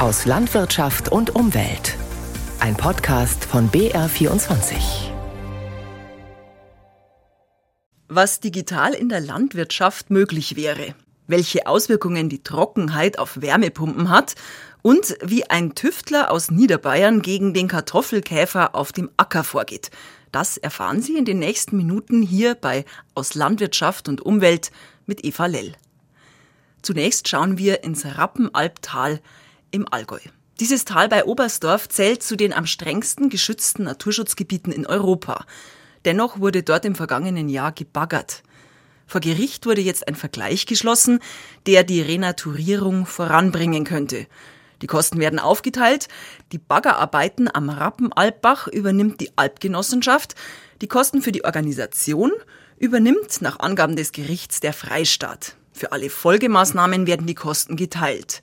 aus Landwirtschaft und Umwelt. Ein Podcast von BR24. Was digital in der Landwirtschaft möglich wäre, welche Auswirkungen die Trockenheit auf Wärmepumpen hat und wie ein Tüftler aus Niederbayern gegen den Kartoffelkäfer auf dem Acker vorgeht. Das erfahren Sie in den nächsten Minuten hier bei Aus Landwirtschaft und Umwelt mit Eva Lell. Zunächst schauen wir ins Rappenalbtal im Allgäu. Dieses Tal bei Oberstdorf zählt zu den am strengsten geschützten Naturschutzgebieten in Europa. Dennoch wurde dort im vergangenen Jahr gebaggert. Vor Gericht wurde jetzt ein Vergleich geschlossen, der die Renaturierung voranbringen könnte. Die Kosten werden aufgeteilt. Die Baggerarbeiten am Rappenalbbach übernimmt die Alpgenossenschaft. Die Kosten für die Organisation übernimmt nach Angaben des Gerichts der Freistaat. Für alle Folgemaßnahmen werden die Kosten geteilt.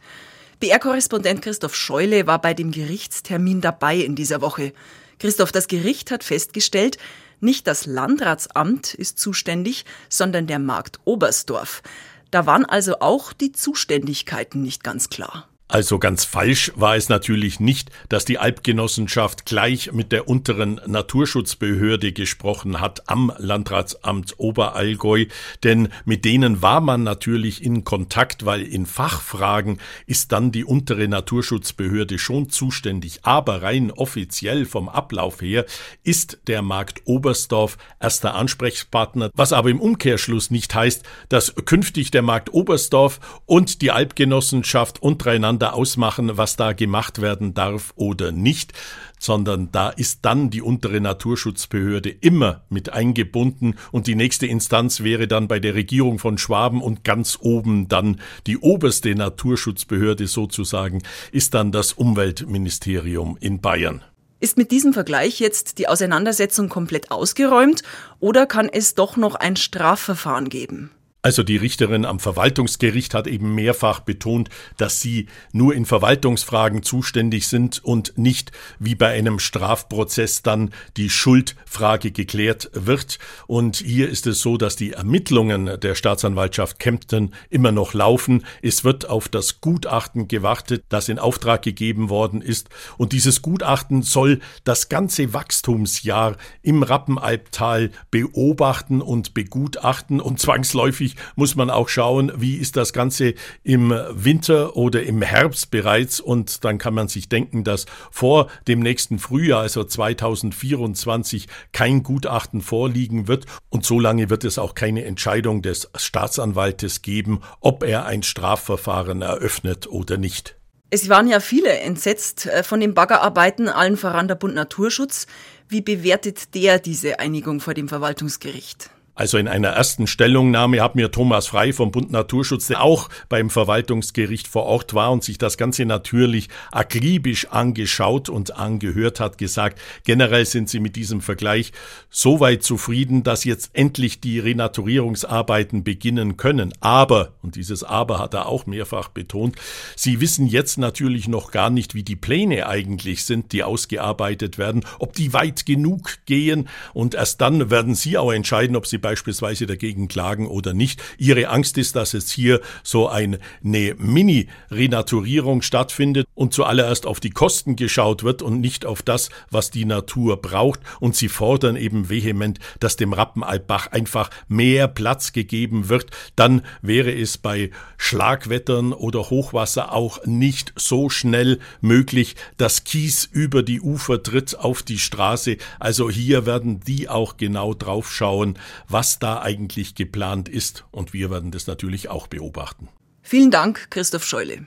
BR-Korrespondent Christoph Scheule war bei dem Gerichtstermin dabei in dieser Woche. Christoph, das Gericht hat festgestellt, nicht das Landratsamt ist zuständig, sondern der Markt Oberstdorf. Da waren also auch die Zuständigkeiten nicht ganz klar. Also ganz falsch war es natürlich nicht, dass die Alpgenossenschaft gleich mit der unteren Naturschutzbehörde gesprochen hat am Landratsamt Oberallgäu, denn mit denen war man natürlich in Kontakt, weil in Fachfragen ist dann die untere Naturschutzbehörde schon zuständig, aber rein offiziell vom Ablauf her ist der Markt Oberstdorf erster Ansprechpartner, was aber im Umkehrschluss nicht heißt, dass künftig der Markt Oberstdorf und die Alpgenossenschaft untereinander miteinander ausmachen, was da gemacht werden darf oder nicht, sondern da ist dann die untere Naturschutzbehörde immer mit eingebunden und die nächste Instanz wäre dann bei der Regierung von Schwaben und ganz oben dann die oberste Naturschutzbehörde sozusagen, ist dann das Umweltministerium in Bayern. Ist mit diesem Vergleich jetzt die Auseinandersetzung komplett ausgeräumt oder kann es doch noch ein Strafverfahren geben? Also die Richterin am Verwaltungsgericht hat eben mehrfach betont, dass sie nur in Verwaltungsfragen zuständig sind und nicht wie bei einem Strafprozess dann die Schuldfrage geklärt wird. Und hier ist es so, dass die Ermittlungen der Staatsanwaltschaft Kempten immer noch laufen. Es wird auf das Gutachten gewartet, das in Auftrag gegeben worden ist. Und dieses Gutachten soll das ganze Wachstumsjahr im Rappenalbtal beobachten und begutachten und zwangsläufig muss man auch schauen, wie ist das Ganze im Winter oder im Herbst bereits und dann kann man sich denken, dass vor dem nächsten Frühjahr, also 2024, kein Gutachten vorliegen wird und so lange wird es auch keine Entscheidung des Staatsanwaltes geben, ob er ein Strafverfahren eröffnet oder nicht. Es waren ja viele entsetzt äh, von den Baggerarbeiten, allen voran der Bund Naturschutz. Wie bewertet der diese Einigung vor dem Verwaltungsgericht? Also in einer ersten Stellungnahme hat mir Thomas Frei vom Bund Naturschutz, der auch beim Verwaltungsgericht vor Ort war und sich das Ganze natürlich akribisch angeschaut und angehört hat, gesagt, generell sind sie mit diesem Vergleich so weit zufrieden, dass jetzt endlich die Renaturierungsarbeiten beginnen können. Aber, und dieses Aber hat er auch mehrfach betont, sie wissen jetzt natürlich noch gar nicht, wie die Pläne eigentlich sind, die ausgearbeitet werden, ob die weit genug gehen und erst dann werden sie auch entscheiden, ob sie beispielsweise dagegen klagen oder nicht. Ihre Angst ist, dass es hier so eine Mini-Renaturierung stattfindet und zuallererst auf die Kosten geschaut wird und nicht auf das, was die Natur braucht. Und sie fordern eben vehement, dass dem Rappenalbbach einfach mehr Platz gegeben wird. Dann wäre es bei Schlagwettern oder Hochwasser auch nicht so schnell möglich, dass Kies über die Ufer tritt auf die Straße. Also hier werden die auch genau drauf schauen, was da eigentlich geplant ist. Und wir werden das natürlich auch beobachten. Vielen Dank, Christoph Scheule.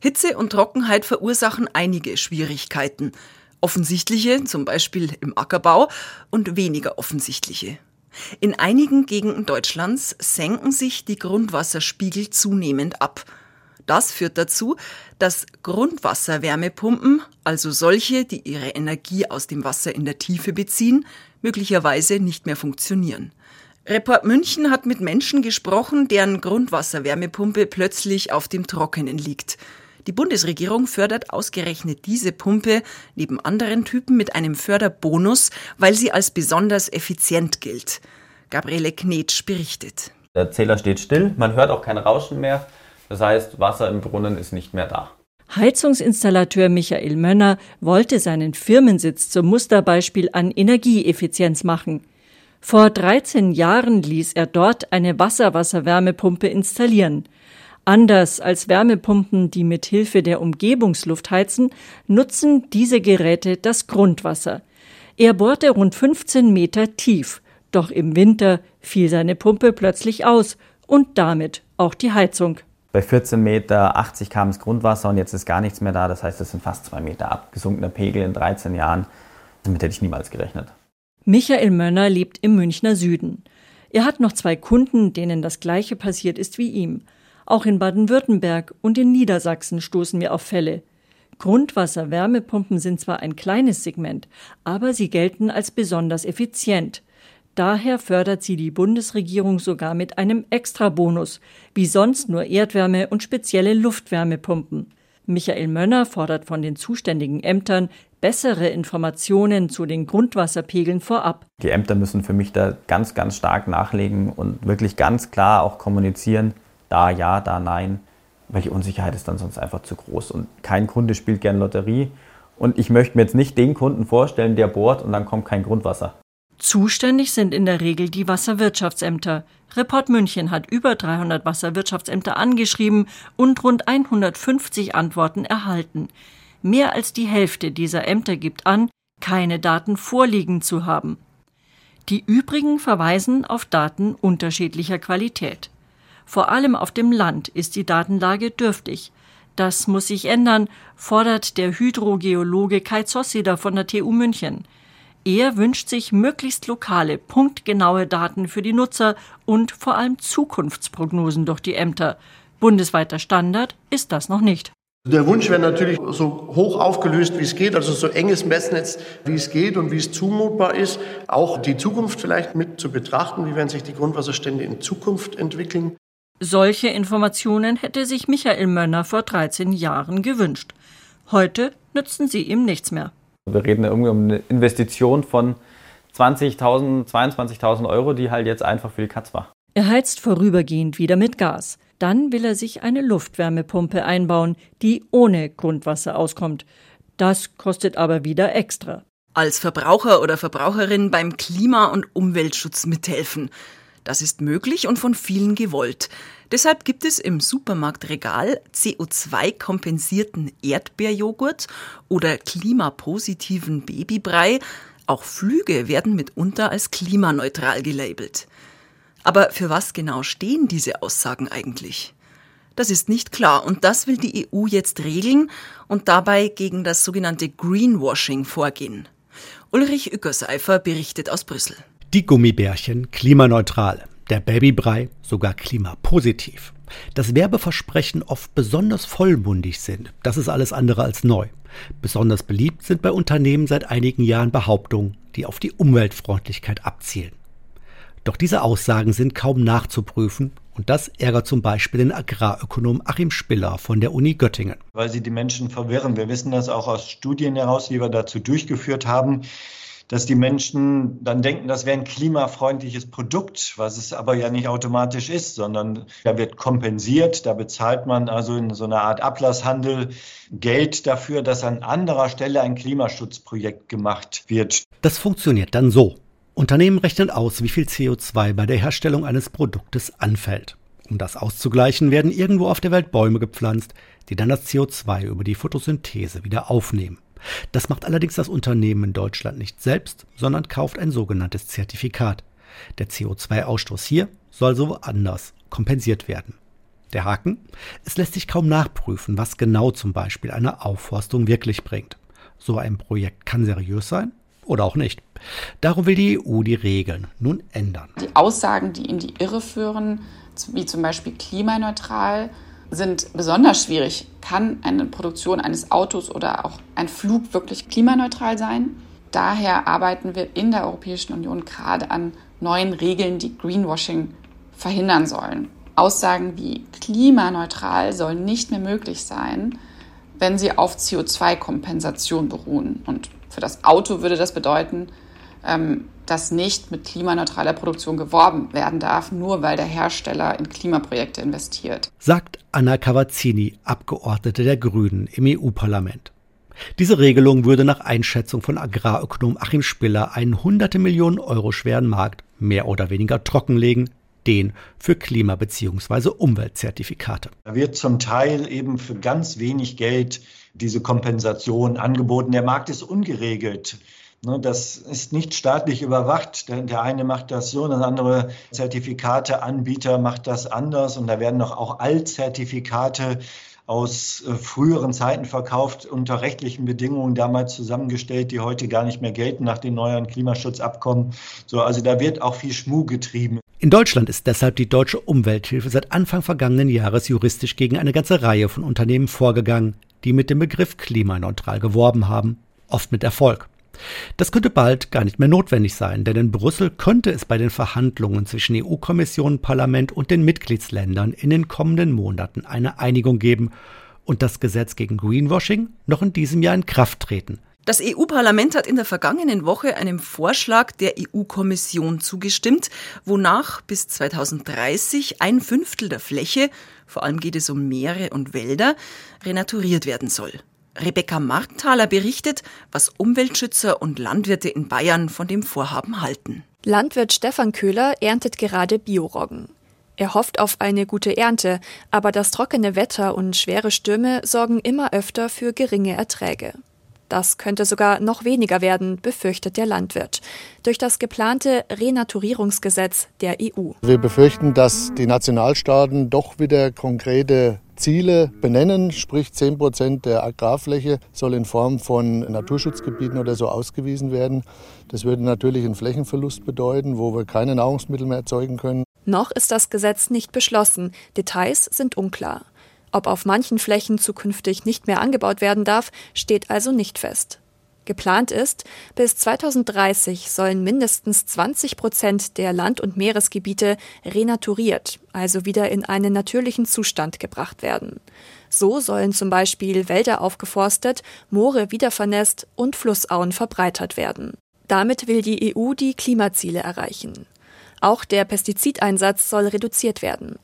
Hitze und Trockenheit verursachen einige Schwierigkeiten. Offensichtliche, zum Beispiel im Ackerbau, und weniger offensichtliche. In einigen Gegenden Deutschlands senken sich die Grundwasserspiegel zunehmend ab. Das führt dazu, dass Grundwasserwärmepumpen, also solche, die ihre Energie aus dem Wasser in der Tiefe beziehen, möglicherweise nicht mehr funktionieren. Report München hat mit Menschen gesprochen, deren Grundwasserwärmepumpe plötzlich auf dem Trockenen liegt. Die Bundesregierung fördert ausgerechnet diese Pumpe neben anderen Typen mit einem Förderbonus, weil sie als besonders effizient gilt. Gabriele Knetsch berichtet. Der Zähler steht still, man hört auch kein Rauschen mehr. Das heißt, Wasser im Brunnen ist nicht mehr da. Heizungsinstallateur Michael Mönner wollte seinen Firmensitz zum Musterbeispiel an Energieeffizienz machen. Vor 13 Jahren ließ er dort eine Wasserwasserwärmepumpe installieren. Anders als Wärmepumpen, die mit Hilfe der Umgebungsluft heizen, nutzen diese Geräte das Grundwasser. Er bohrte rund 15 Meter tief, doch im Winter fiel seine Pumpe plötzlich aus und damit auch die Heizung. Bei 14 Meter 80 kam das Grundwasser und jetzt ist gar nichts mehr da. Das heißt, es sind fast zwei Meter abgesunkener Pegel in 13 Jahren. Damit hätte ich niemals gerechnet. Michael Mönner lebt im Münchner Süden. Er hat noch zwei Kunden, denen das Gleiche passiert ist wie ihm. Auch in Baden-Württemberg und in Niedersachsen stoßen wir auf Fälle. Grundwasser-Wärmepumpen sind zwar ein kleines Segment, aber sie gelten als besonders effizient. Daher fördert sie die Bundesregierung sogar mit einem Extrabonus, wie sonst nur Erdwärme und spezielle Luftwärmepumpen. Michael Mönner fordert von den zuständigen Ämtern bessere Informationen zu den Grundwasserpegeln vorab. Die Ämter müssen für mich da ganz, ganz stark nachlegen und wirklich ganz klar auch kommunizieren, da ja, da nein, weil die Unsicherheit ist dann sonst einfach zu groß und kein Kunde spielt gern Lotterie und ich möchte mir jetzt nicht den Kunden vorstellen, der bohrt und dann kommt kein Grundwasser. Zuständig sind in der Regel die Wasserwirtschaftsämter. Report München hat über 300 Wasserwirtschaftsämter angeschrieben und rund 150 Antworten erhalten. Mehr als die Hälfte dieser Ämter gibt an, keine Daten vorliegen zu haben. Die übrigen verweisen auf Daten unterschiedlicher Qualität. Vor allem auf dem Land ist die Datenlage dürftig. Das muss sich ändern, fordert der Hydrogeologe Kai Zossider von der TU München. Er wünscht sich möglichst lokale, punktgenaue Daten für die Nutzer und vor allem Zukunftsprognosen durch die Ämter. Bundesweiter Standard ist das noch nicht. Der Wunsch wäre natürlich so hoch aufgelöst, wie es geht, also so enges Messnetz, wie es geht und wie es zumutbar ist. Auch die Zukunft vielleicht mit zu betrachten. Wie werden sich die Grundwasserstände in Zukunft entwickeln? Solche Informationen hätte sich Michael Mönner vor 13 Jahren gewünscht. Heute nützen sie ihm nichts mehr. Wir reden irgendwie um eine Investition von 20.000, 22.000 Euro, die halt jetzt einfach für die Katz war. Er heizt vorübergehend wieder mit Gas. Dann will er sich eine Luftwärmepumpe einbauen, die ohne Grundwasser auskommt. Das kostet aber wieder extra. Als Verbraucher oder Verbraucherin beim Klima- und Umweltschutz mithelfen. Das ist möglich und von vielen gewollt. Deshalb gibt es im Supermarktregal CO2-kompensierten Erdbeerjoghurt oder klimapositiven Babybrei. Auch Flüge werden mitunter als klimaneutral gelabelt. Aber für was genau stehen diese Aussagen eigentlich? Das ist nicht klar und das will die EU jetzt regeln und dabei gegen das sogenannte Greenwashing vorgehen. Ulrich Ückerseifer berichtet aus Brüssel. Die Gummibärchen klimaneutral, der Babybrei sogar klimapositiv. Das Werbeversprechen oft besonders vollmundig sind, das ist alles andere als neu. Besonders beliebt sind bei Unternehmen seit einigen Jahren Behauptungen, die auf die Umweltfreundlichkeit abzielen. Doch diese Aussagen sind kaum nachzuprüfen und das ärgert zum Beispiel den Agrarökonom Achim Spiller von der Uni Göttingen. Weil sie die Menschen verwirren. Wir wissen das auch aus Studien heraus, die wir dazu durchgeführt haben dass die Menschen dann denken, das wäre ein klimafreundliches Produkt, was es aber ja nicht automatisch ist, sondern da wird kompensiert, da bezahlt man also in so einer Art Ablasshandel Geld dafür, dass an anderer Stelle ein Klimaschutzprojekt gemacht wird. Das funktioniert dann so. Unternehmen rechnen aus, wie viel CO2 bei der Herstellung eines Produktes anfällt. Um das auszugleichen, werden irgendwo auf der Welt Bäume gepflanzt, die dann das CO2 über die Photosynthese wieder aufnehmen. Das macht allerdings das Unternehmen in Deutschland nicht selbst, sondern kauft ein sogenanntes Zertifikat. Der CO2-Ausstoß hier soll so anders kompensiert werden. Der Haken? Es lässt sich kaum nachprüfen, was genau zum Beispiel eine Aufforstung wirklich bringt. So ein Projekt kann seriös sein oder auch nicht. Darum will die EU die Regeln nun ändern. Die Aussagen, die in die Irre führen, wie zum Beispiel klimaneutral, sind besonders schwierig. Kann eine Produktion eines Autos oder auch ein Flug wirklich klimaneutral sein? Daher arbeiten wir in der Europäischen Union gerade an neuen Regeln, die Greenwashing verhindern sollen. Aussagen wie klimaneutral sollen nicht mehr möglich sein, wenn sie auf CO2-Kompensation beruhen. Und für das Auto würde das bedeuten, ähm, dass nicht mit klimaneutraler Produktion geworben werden darf, nur weil der Hersteller in Klimaprojekte investiert. Sagt Anna Cavazzini, Abgeordnete der Grünen im EU-Parlament. Diese Regelung würde nach Einschätzung von Agrarökonom Achim Spiller einen hunderte Millionen Euro schweren Markt mehr oder weniger trockenlegen, den für Klima- bzw. Umweltzertifikate. Da wird zum Teil eben für ganz wenig Geld diese Kompensation angeboten. Der Markt ist ungeregelt. Ne, das ist nicht staatlich überwacht. Der eine macht das so, der andere Zertifikateanbieter macht das anders. Und da werden noch auch Altzertifikate aus äh, früheren Zeiten verkauft, unter rechtlichen Bedingungen damals zusammengestellt, die heute gar nicht mehr gelten nach den neuen Klimaschutzabkommen. So, also da wird auch viel Schmuh getrieben. In Deutschland ist deshalb die deutsche Umwelthilfe seit Anfang vergangenen Jahres juristisch gegen eine ganze Reihe von Unternehmen vorgegangen, die mit dem Begriff klimaneutral geworben haben, oft mit Erfolg. Das könnte bald gar nicht mehr notwendig sein, denn in Brüssel könnte es bei den Verhandlungen zwischen EU-Kommission, Parlament und den Mitgliedsländern in den kommenden Monaten eine Einigung geben und das Gesetz gegen Greenwashing noch in diesem Jahr in Kraft treten. Das EU-Parlament hat in der vergangenen Woche einem Vorschlag der EU-Kommission zugestimmt, wonach bis 2030 ein Fünftel der Fläche, vor allem geht es um Meere und Wälder, renaturiert werden soll. Rebecca Markthaler berichtet, was Umweltschützer und Landwirte in Bayern von dem Vorhaben halten. Landwirt Stefan Köhler erntet gerade Bioroggen. Er hofft auf eine gute Ernte, aber das trockene Wetter und schwere Stürme sorgen immer öfter für geringe Erträge. Das könnte sogar noch weniger werden, befürchtet der Landwirt, durch das geplante Renaturierungsgesetz der EU. Wir befürchten, dass die Nationalstaaten doch wieder konkrete Ziele benennen, sprich 10 Prozent der Agrarfläche soll in Form von Naturschutzgebieten oder so ausgewiesen werden. Das würde natürlich einen Flächenverlust bedeuten, wo wir keine Nahrungsmittel mehr erzeugen können. Noch ist das Gesetz nicht beschlossen. Details sind unklar. Ob auf manchen Flächen zukünftig nicht mehr angebaut werden darf, steht also nicht fest. Geplant ist, bis 2030 sollen mindestens 20 Prozent der Land- und Meeresgebiete renaturiert, also wieder in einen natürlichen Zustand gebracht werden. So sollen zum Beispiel Wälder aufgeforstet, Moore wiedervernässt und Flussauen verbreitert werden. Damit will die EU die Klimaziele erreichen. Auch der Pestizideinsatz soll reduziert werden.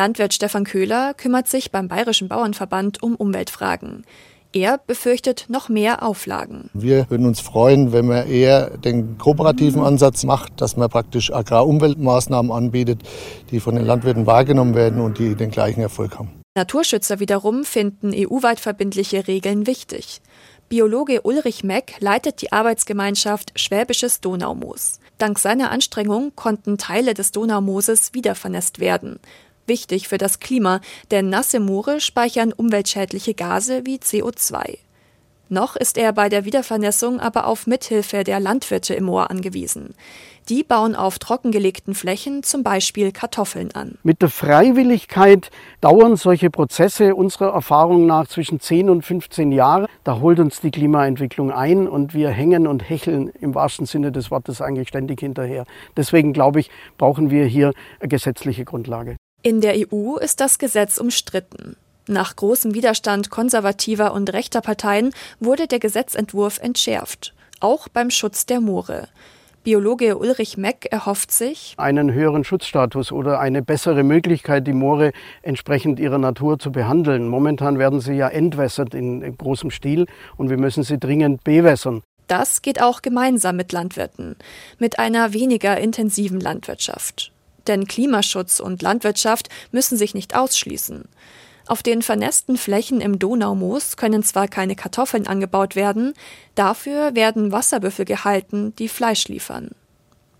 Landwirt Stefan Köhler kümmert sich beim Bayerischen Bauernverband um Umweltfragen. Er befürchtet noch mehr Auflagen. Wir würden uns freuen, wenn man eher den kooperativen Ansatz macht, dass man praktisch Agrarumweltmaßnahmen anbietet, die von den Landwirten wahrgenommen werden und die den gleichen Erfolg haben. Naturschützer wiederum finden EU-weit verbindliche Regeln wichtig. Biologe Ulrich Meck leitet die Arbeitsgemeinschaft Schwäbisches Donaumoos. Dank seiner Anstrengung konnten Teile des Donaumooses wiedervernässt werden wichtig für das Klima, denn nasse Moore speichern umweltschädliche Gase wie CO2. Noch ist er bei der Wiedervernässung aber auf Mithilfe der Landwirte im Moor angewiesen. Die bauen auf trockengelegten Flächen zum Beispiel Kartoffeln an. Mit der Freiwilligkeit dauern solche Prozesse unserer Erfahrung nach zwischen 10 und 15 Jahre. Da holt uns die Klimaentwicklung ein und wir hängen und hecheln im wahrsten Sinne des Wortes eigentlich ständig hinterher. Deswegen glaube ich, brauchen wir hier eine gesetzliche Grundlage. In der EU ist das Gesetz umstritten. Nach großem Widerstand konservativer und rechter Parteien wurde der Gesetzentwurf entschärft, auch beim Schutz der Moore. Biologe Ulrich Meck erhofft sich einen höheren Schutzstatus oder eine bessere Möglichkeit, die Moore entsprechend ihrer Natur zu behandeln. Momentan werden sie ja entwässert in großem Stil und wir müssen sie dringend bewässern. Das geht auch gemeinsam mit Landwirten, mit einer weniger intensiven Landwirtschaft. Denn Klimaschutz und Landwirtschaft müssen sich nicht ausschließen. Auf den vernässten Flächen im Donaumoos können zwar keine Kartoffeln angebaut werden, dafür werden Wasserbüffel gehalten, die Fleisch liefern.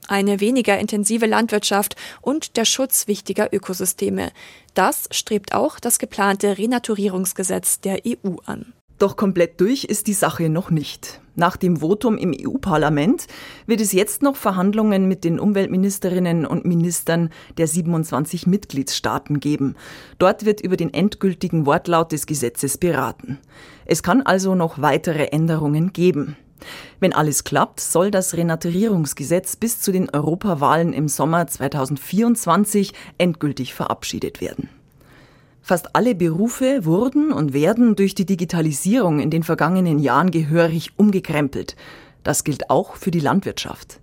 Eine weniger intensive Landwirtschaft und der Schutz wichtiger Ökosysteme. Das strebt auch das geplante Renaturierungsgesetz der EU an. Doch komplett durch ist die Sache noch nicht. Nach dem Votum im EU-Parlament wird es jetzt noch Verhandlungen mit den Umweltministerinnen und Ministern der 27 Mitgliedstaaten geben. Dort wird über den endgültigen Wortlaut des Gesetzes beraten. Es kann also noch weitere Änderungen geben. Wenn alles klappt, soll das Renaturierungsgesetz bis zu den Europawahlen im Sommer 2024 endgültig verabschiedet werden. Fast alle Berufe wurden und werden durch die Digitalisierung in den vergangenen Jahren gehörig umgekrempelt. Das gilt auch für die Landwirtschaft.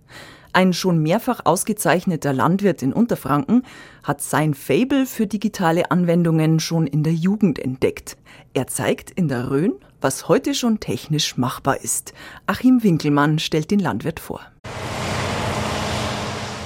Ein schon mehrfach ausgezeichneter Landwirt in Unterfranken hat sein Fable für digitale Anwendungen schon in der Jugend entdeckt. Er zeigt in der Rhön, was heute schon technisch machbar ist. Achim Winkelmann stellt den Landwirt vor.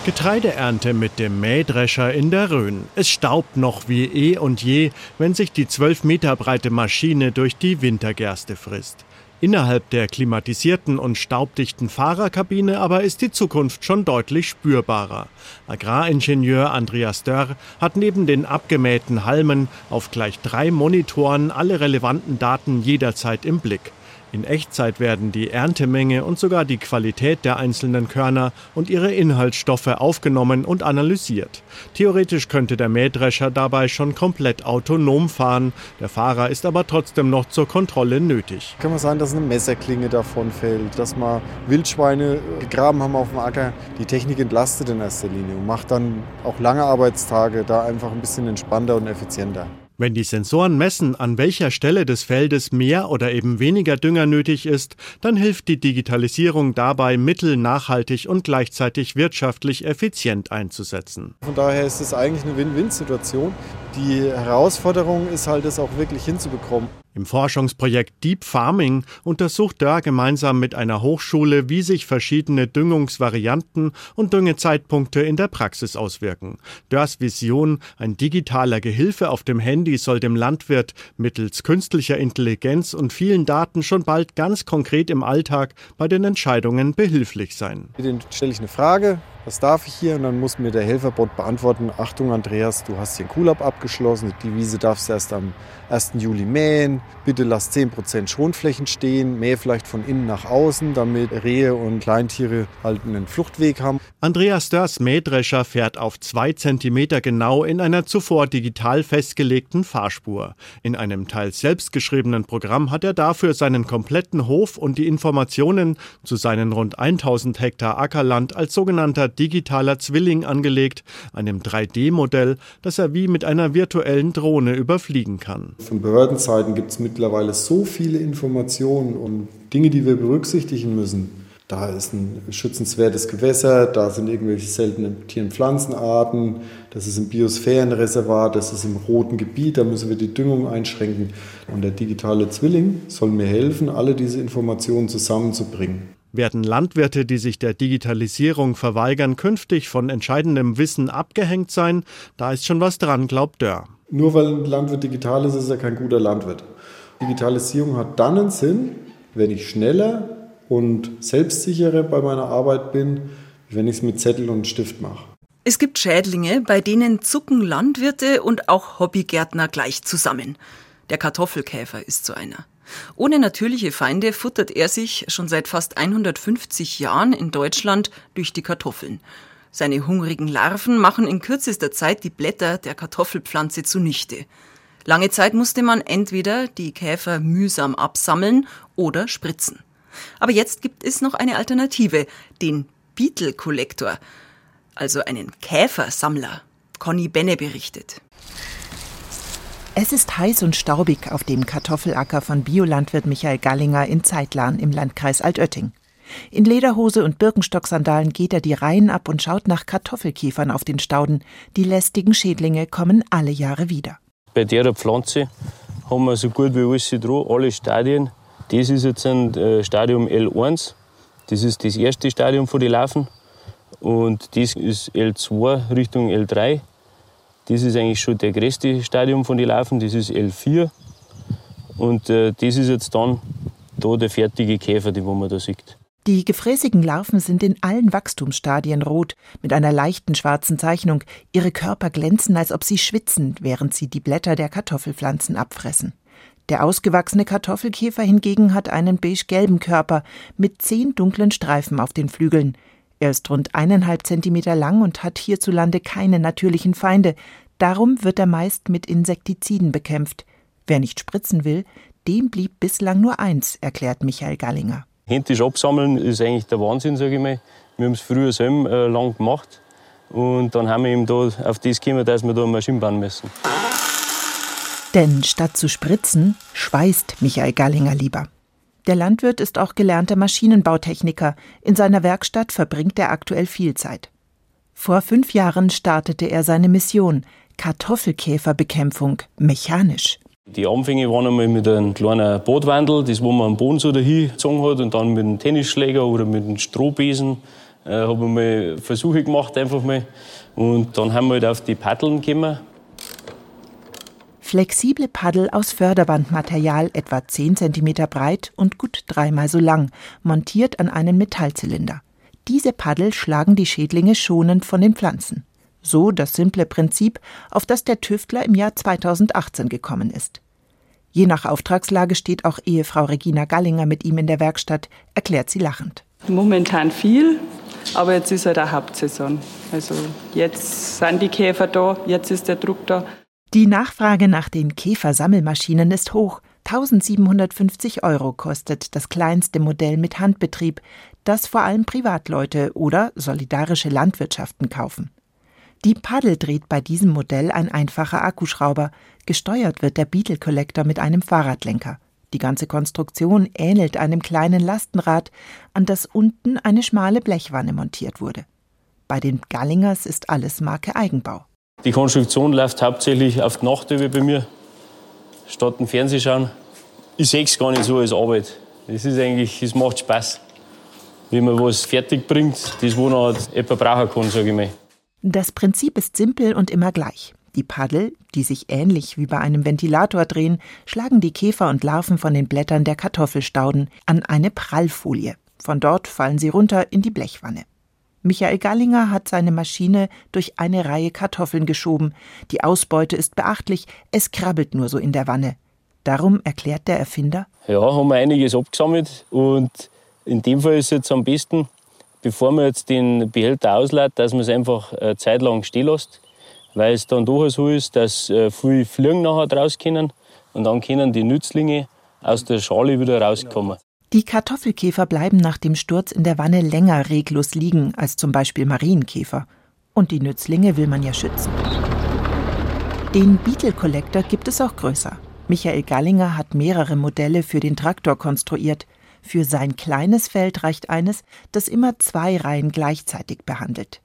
Getreideernte mit dem Mähdrescher in der Rhön. Es staubt noch wie eh und je, wenn sich die zwölf Meter breite Maschine durch die Wintergerste frisst. Innerhalb der klimatisierten und staubdichten Fahrerkabine aber ist die Zukunft schon deutlich spürbarer. Agraringenieur Andreas Dörr hat neben den abgemähten Halmen auf gleich drei Monitoren alle relevanten Daten jederzeit im Blick. In Echtzeit werden die Erntemenge und sogar die Qualität der einzelnen Körner und ihre Inhaltsstoffe aufgenommen und analysiert. Theoretisch könnte der Mähdrescher dabei schon komplett autonom fahren. Der Fahrer ist aber trotzdem noch zur Kontrolle nötig. Kann man sagen, dass eine Messerklinge davon fällt, dass man Wildschweine gegraben haben auf dem Acker. Die Technik entlastet in erster Linie und macht dann auch lange Arbeitstage da einfach ein bisschen entspannter und effizienter. Wenn die Sensoren messen, an welcher Stelle des Feldes mehr oder eben weniger Dünger nötig ist, dann hilft die Digitalisierung dabei, Mittel nachhaltig und gleichzeitig wirtschaftlich effizient einzusetzen. Von daher ist es eigentlich eine Win-Win-Situation. Die Herausforderung ist halt, es auch wirklich hinzubekommen. Im Forschungsprojekt Deep Farming untersucht Dörr gemeinsam mit einer Hochschule, wie sich verschiedene Düngungsvarianten und Düngezeitpunkte in der Praxis auswirken. Dörrs Vision, ein digitaler Gehilfe auf dem Handy soll dem Landwirt mittels künstlicher Intelligenz und vielen Daten schon bald ganz konkret im Alltag bei den Entscheidungen behilflich sein. Den stelle ich eine Frage, was darf ich hier? Und dann muss mir der Helferbot beantworten, Achtung Andreas, du hast hier einen Kulab abgeschlossen, die Wiese darfst du erst am 1. Juli mähen, bitte lass 10% Schonflächen stehen, mähe vielleicht von innen nach außen, damit Rehe und Kleintiere halt einen Fluchtweg haben. Andreas Dörrs Mähdrescher fährt auf zwei Zentimeter genau in einer zuvor digital festgelegten Fahrspur. In einem teils selbstgeschriebenen Programm hat er dafür seinen kompletten Hof und die Informationen zu seinen rund 1000 Hektar Ackerland als sogenannter digitaler Zwilling angelegt, einem 3D-Modell, das er wie mit einer virtuellen Drohne überfliegen kann. Von Behördenseiten gibt es mittlerweile so viele Informationen und Dinge, die wir berücksichtigen müssen. Da ist ein schützenswertes Gewässer, da sind irgendwelche seltenen Tier- und Pflanzenarten, das ist ein Biosphärenreservat, das ist im roten Gebiet, da müssen wir die Düngung einschränken. Und der digitale Zwilling soll mir helfen, alle diese Informationen zusammenzubringen. Werden Landwirte, die sich der Digitalisierung verweigern, künftig von entscheidendem Wissen abgehängt sein? Da ist schon was dran, glaubt Dörr. Nur weil ein Landwirt digital ist, ist er kein guter Landwirt. Digitalisierung hat dann einen Sinn, wenn ich schneller und selbstsicherer bei meiner Arbeit bin, wenn ich es mit Zettel und Stift mache. Es gibt Schädlinge, bei denen zucken Landwirte und auch Hobbygärtner gleich zusammen. Der Kartoffelkäfer ist so einer. Ohne natürliche Feinde futtert er sich schon seit fast 150 Jahren in Deutschland durch die Kartoffeln. Seine hungrigen Larven machen in kürzester Zeit die Blätter der Kartoffelpflanze zunichte. Lange Zeit musste man entweder die Käfer mühsam absammeln oder spritzen. Aber jetzt gibt es noch eine Alternative, den Beetle Collector, also einen Käfersammler. Conny Benne berichtet. Es ist heiß und staubig auf dem Kartoffelacker von Biolandwirt Michael Gallinger in Zeitlahn im Landkreis Altötting. In Lederhose und Birkenstocksandalen geht er die Reihen ab und schaut nach Kartoffelkäfern auf den Stauden. Die lästigen Schädlinge kommen alle Jahre wieder. Bei der Pflanze haben wir so gut wie alles dran, alle Stadien. Das ist jetzt ein äh, Stadium L1. Das ist das erste Stadium von den Larven. Und das ist L2 Richtung L3. Das ist eigentlich schon der größte Stadium von den Larven, das ist L4. Und äh, das ist jetzt dann da der fertige Käfer, den man da sieht. Die gefräßigen Larven sind in allen Wachstumsstadien rot, mit einer leichten schwarzen Zeichnung. Ihre Körper glänzen, als ob sie schwitzen, während sie die Blätter der Kartoffelpflanzen abfressen. Der ausgewachsene Kartoffelkäfer hingegen hat einen beige-gelben Körper mit zehn dunklen Streifen auf den Flügeln. Er ist rund eineinhalb Zentimeter lang und hat hierzulande keine natürlichen Feinde. Darum wird er meist mit Insektiziden bekämpft. Wer nicht spritzen will, dem blieb bislang nur eins, erklärt Michael Gallinger. Händisch absammeln ist eigentlich der Wahnsinn, sage ich mal. Wir haben es früher selber äh, lang gemacht. Und dann haben wir eben da auf das gekommen, dass wir da eine Maschine bauen müssen. Denn statt zu spritzen, schweißt Michael Gallinger lieber. Der Landwirt ist auch gelernter Maschinenbautechniker. In seiner Werkstatt verbringt er aktuell viel Zeit. Vor fünf Jahren startete er seine Mission Kartoffelkäferbekämpfung mechanisch. Die Anfänge waren einmal mit einem kleinen Bootwandel, das wo man am Boden so dahin gezogen hat und dann mit einem Tennisschläger oder mit einem Strohbesen äh, habe ich mal Versuche gemacht einfach mal und dann haben wir halt auf die Paddeln gekommen. Flexible Paddel aus Förderbandmaterial, etwa 10 cm breit und gut dreimal so lang, montiert an einen Metallzylinder. Diese Paddel schlagen die Schädlinge schonend von den Pflanzen. So das simple Prinzip, auf das der Tüftler im Jahr 2018 gekommen ist. Je nach Auftragslage steht auch Ehefrau Regina Gallinger mit ihm in der Werkstatt, erklärt sie lachend. Momentan viel, aber jetzt ist halt auch Hauptsaison. Also jetzt sind die Käfer da, jetzt ist der Druck da. Die Nachfrage nach den Käfersammelmaschinen ist hoch. 1750 Euro kostet das kleinste Modell mit Handbetrieb, das vor allem Privatleute oder solidarische Landwirtschaften kaufen. Die Paddel dreht bei diesem Modell ein einfacher Akkuschrauber. Gesteuert wird der Beetle Collector mit einem Fahrradlenker. Die ganze Konstruktion ähnelt einem kleinen Lastenrad, an das unten eine schmale Blechwanne montiert wurde. Bei den Gallingers ist alles Marke Eigenbau. Die Konstruktion läuft hauptsächlich auf die Nacht über bei mir. Statt dem Fernsehschauen. Ich sehe es gar nicht so als Arbeit. Es ist eigentlich, es macht Spaß. Wenn man was fertig bringt, das wo noch jemand brauchen kann, sage ich mal. Das Prinzip ist simpel und immer gleich. Die Paddel, die sich ähnlich wie bei einem Ventilator drehen, schlagen die Käfer und Larven von den Blättern der Kartoffelstauden an eine Prallfolie. Von dort fallen sie runter in die Blechwanne. Michael Gallinger hat seine Maschine durch eine Reihe Kartoffeln geschoben. Die Ausbeute ist beachtlich, es krabbelt nur so in der Wanne. Darum erklärt der Erfinder: Ja, haben wir einiges abgesammelt und in dem Fall ist es jetzt am besten, bevor man jetzt den Behälter auslädt, dass man es einfach eine Zeit lang stehen lässt, weil es dann doch so ist, dass äh, viele Fliegen nachher draus können und dann können die Nützlinge aus der Schale wieder rauskommen. Die Kartoffelkäfer bleiben nach dem Sturz in der Wanne länger reglos liegen als zum Beispiel Marienkäfer. Und die Nützlinge will man ja schützen. Den Beetle Collector gibt es auch größer. Michael Gallinger hat mehrere Modelle für den Traktor konstruiert. Für sein kleines Feld reicht eines, das immer zwei Reihen gleichzeitig behandelt.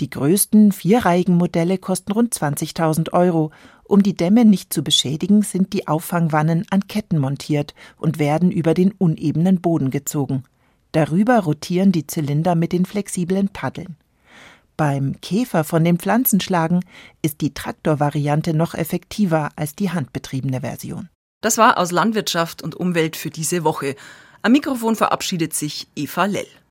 Die größten vierreihigen Modelle kosten rund 20.000 Euro. Um die Dämme nicht zu beschädigen, sind die Auffangwannen an Ketten montiert und werden über den unebenen Boden gezogen. Darüber rotieren die Zylinder mit den flexiblen Paddeln. Beim Käfer von den Pflanzenschlagen ist die Traktorvariante noch effektiver als die handbetriebene Version. Das war aus Landwirtschaft und Umwelt für diese Woche. Am Mikrofon verabschiedet sich Eva Lell.